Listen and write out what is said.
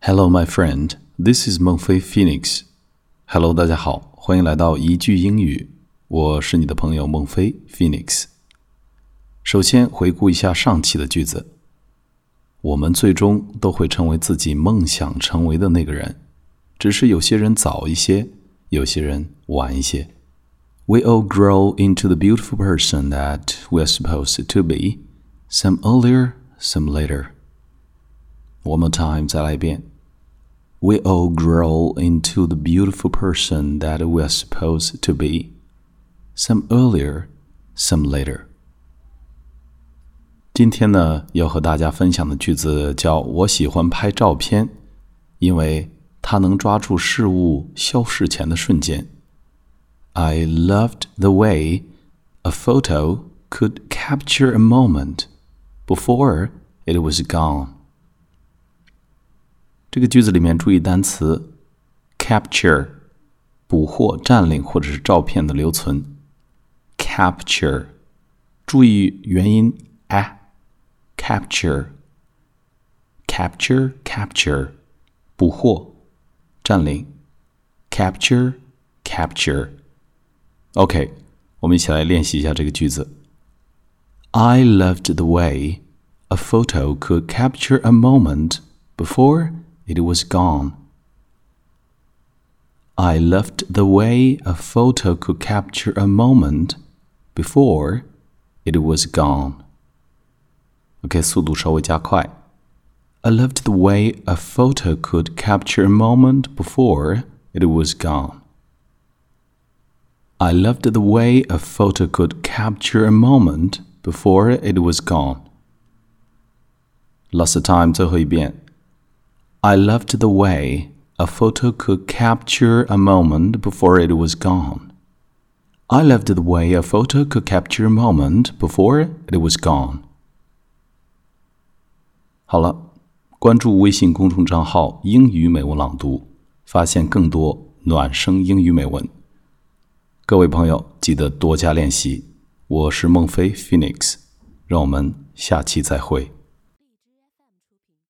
Hello, my friend. This is 孟非 Phoenix. Hello，大家好，欢迎来到一句英语。我是你的朋友孟非 Phoenix。首先回顾一下上期的句子。我们最终都会成为自己梦想成为的那个人，只是有些人早一些，有些人晚一些。We all grow into the beautiful person that we are supposed to be, some earlier, some later. One more time，再来一遍。 We all grow into the beautiful person that we are supposed to be, some earlier, some later. 今天呢，要和大家分享的句子叫“我喜欢拍照片，因为它能抓住事物消逝前的瞬间。” I loved the way a photo could capture a moment before it was gone. 这个句子里面注意单词 “capture”，捕获、占领或者是照片的留存。capture，注意元音 a。capture, capture, capture，捕获、占领，capture, capture。OK，我们一起来练习一下这个句子。I loved the way a photo could capture a moment before it was gone. I loved the way a photo could capture a moment before it was gone. OK，速度稍微加快。I loved the way a photo could capture a moment before it was gone. I loved the way a photo could capture a moment before it was gone. Last time, 最后一遍。 I loved the way a photo could capture a moment before it was gone. I loved the way a photo could capture a moment before it was gone. 好了，关注微信公众账号“英语美文朗读”，发现更多暖声英语美文。各位朋友，记得多加练习。我是孟非 Phoenix，让我们下期再会。